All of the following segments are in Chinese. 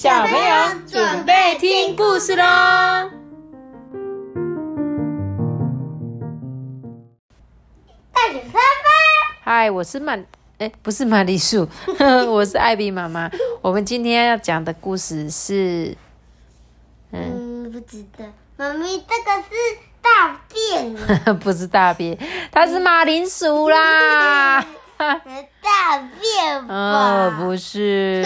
小朋友准备听故事喽！大姐三班，嗨，我是曼，哎，不是玛丽树，我是艾比妈妈。我们今天要讲的故事是，嗯，不知道，妈咪，这个是大便，不是大便，它是马铃薯啦。大便吧？哦，不是，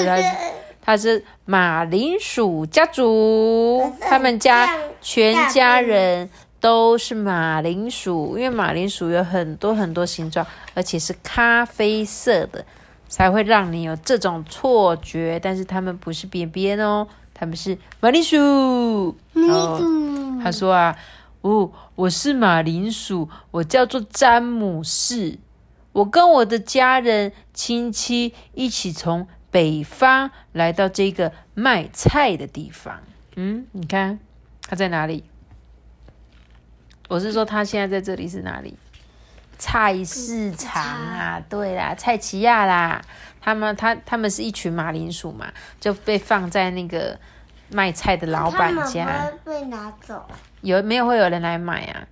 它它是马铃薯家族，他们家全家人都是马铃薯，因为马铃薯有很多很多形状，而且是咖啡色的，才会让你有这种错觉。但是他们不是便便哦，他们是马铃薯。哦，他说啊，哦，我是马铃薯，我叫做詹姆士。我跟我的家人亲戚一起从北方来到这个卖菜的地方。嗯，你看他在哪里？我是说他现在在这里是哪里？菜市场啊，对啦，菜奇亚啦。他们他他们是一群马铃薯嘛，就被放在那个卖菜的老板家。被拿走？有没有会有人来买啊？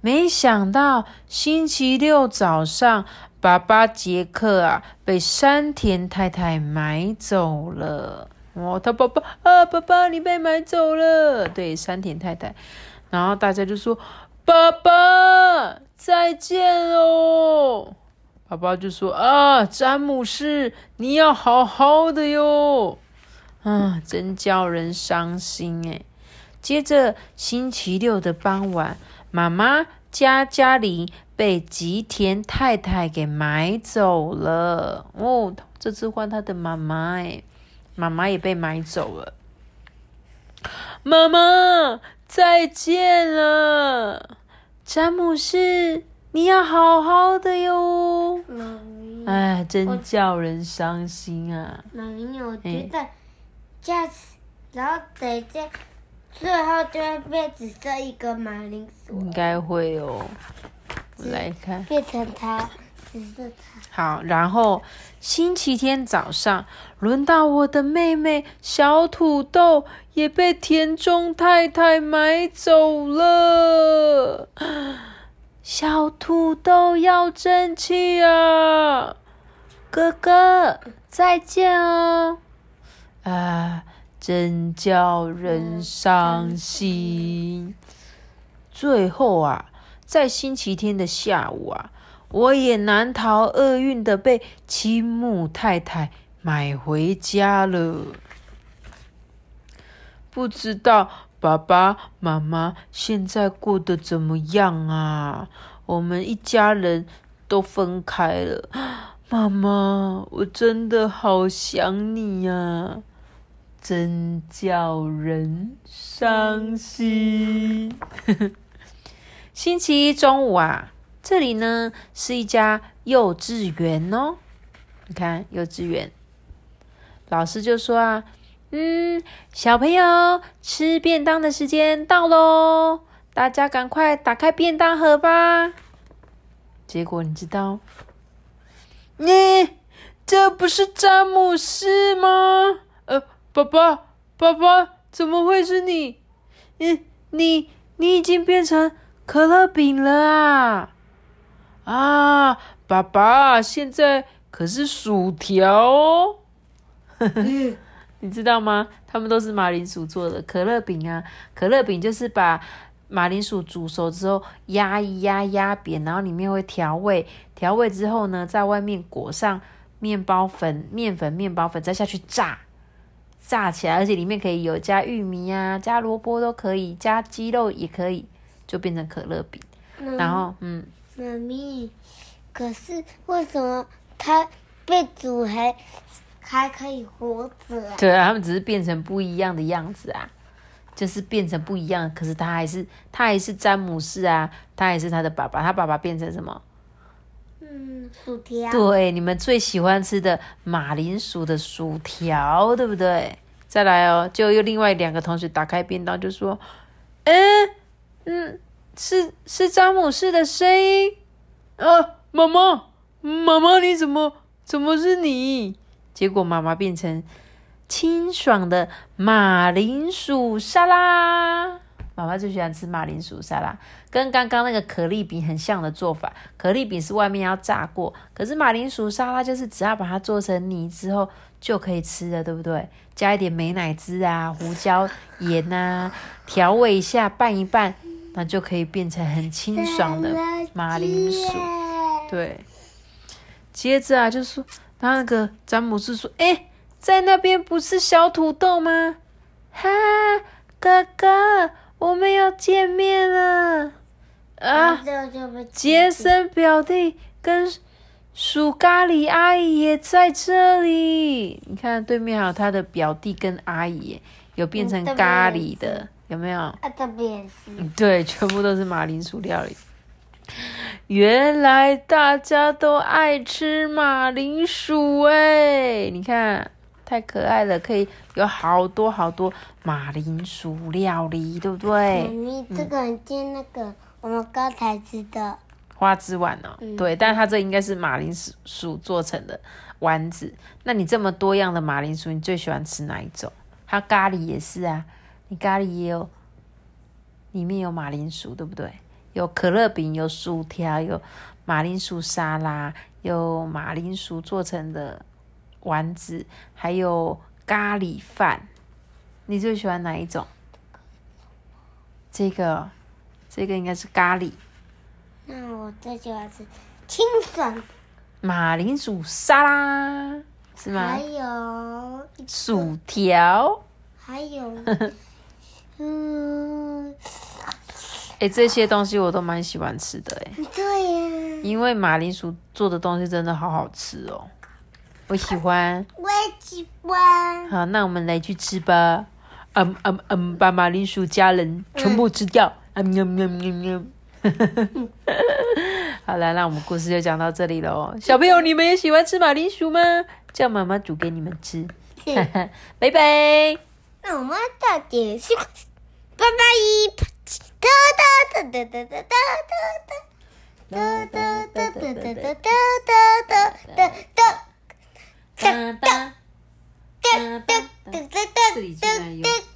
没想到星期六早上，爸爸杰克啊被山田太太买走了。哦，他爸爸啊，爸爸你被买走了。对，山田太太。然后大家就说：“爸爸再见哦。”爸爸就说：“啊，詹姆士，你要好好的哟。”啊，真叫人伤心哎。接着星期六的傍晚。妈妈家家里被吉田太太给买走了哦，这次换他的妈妈哎，妈妈也被买走了。妈妈再见了，詹姆士，你要好好的哟。哎，真叫人伤心啊。妈咪，我觉得下次然后等一下。最后就会变只剩一个马铃薯，应该会哦。来看，变成它，只剩它。好，然后星期天早上，轮到我的妹妹小土豆也被田中太太买走了。小土豆要争气啊！哥哥，再见哦。啊。真叫人伤心。最后啊，在星期天的下午啊，我也难逃厄运的被青木太太买回家了。不知道爸爸妈妈现在过得怎么样啊？我们一家人都分开了。妈妈，我真的好想你呀！真叫人伤心。星期一中午啊，这里呢是一家幼稚园哦。你看，幼稚园老师就说啊：“嗯，小朋友吃便当的时间到喽，大家赶快打开便当盒吧。”结果你知道？你这不是詹姆斯吗？呃。爸爸，爸爸，怎么会是你？你你你已经变成可乐饼了啊！啊，爸爸，现在可是薯条哦！你知道吗？他们都是马铃薯做的可乐饼啊！可乐饼就是把马铃薯煮熟之后压一压压扁，然后里面会调味，调味之后呢，在外面裹上面包粉、面粉、面包粉，再下去炸。炸起来，而且里面可以有加玉米啊，加萝卜都可以，加鸡肉也可以，就变成可乐饼。然后，嗯，妈咪，可是为什么它被煮还还可以活着？对啊，他们只是变成不一样的样子啊，就是变成不一样。可是他还是他还是詹姆斯啊，他还是他的爸爸，他爸爸变成什么？嗯，薯条。对，你们最喜欢吃的马铃薯的薯条，对不对？再来哦，就又另外两个同学打开便当，就说：“嗯嗯，是是詹姆士的声音啊，妈妈，妈妈，你怎么怎么是你？”结果妈妈变成清爽的马铃薯沙拉。妈妈最喜欢吃马铃薯沙拉，跟刚刚那个可丽饼很像的做法。可丽饼是外面要炸过，可是马铃薯沙拉就是只要把它做成泥之后就可以吃了，对不对？加一点美乃滋啊、胡椒、盐啊，调味一下，拌一拌，那就可以变成很清爽的马铃薯。对，接着啊，就说他那个詹姆斯说：“哎，在那边不是小土豆吗？哈，哥哥。”我们要见面了啊！杰森表弟跟薯咖喱阿姨也在这里。你看对面还有他的表弟跟阿姨，有变成咖喱的，有没有？啊，这边是。对，全部都是马铃薯料理。原来大家都爱吃马铃薯哎！你看。太可爱了，可以有好多好多马铃薯料理，对不对？你这个很像那个我们刚才吃的花枝丸哦。对，但是它这应该是马铃薯做成的丸子。那你这么多样的马铃薯，你最喜欢吃哪一种？还有咖喱也是啊，你咖喱也有，里面有马铃薯，对不对？有可乐饼，有薯条，有马铃薯沙拉，有马铃薯做成的。丸子还有咖喱饭，你最喜欢哪一种？这个，这个应该是咖喱。那我最喜欢吃清爽马铃薯沙拉，是吗？还有薯条，还有，嗯，哎，这些东西我都蛮喜欢吃的，哎，对呀，因为马铃薯做的东西真的好好吃哦。我喜欢，我也喜欢。好，那我们来去吃吧。嗯嗯嗯，把马铃薯家人全部吃掉。嗯喵喵喵喵。好了，那我们故事就讲到这里了哦。小朋友，你们也喜欢吃马铃薯吗？叫妈妈煮给你们吃。拜拜。那我们到结束，拜拜。哒哒哒哒哒哒哒哒哒哒哒哒哒哒哒哒哒哒。パパ。パパ。釣りじゃなたよ。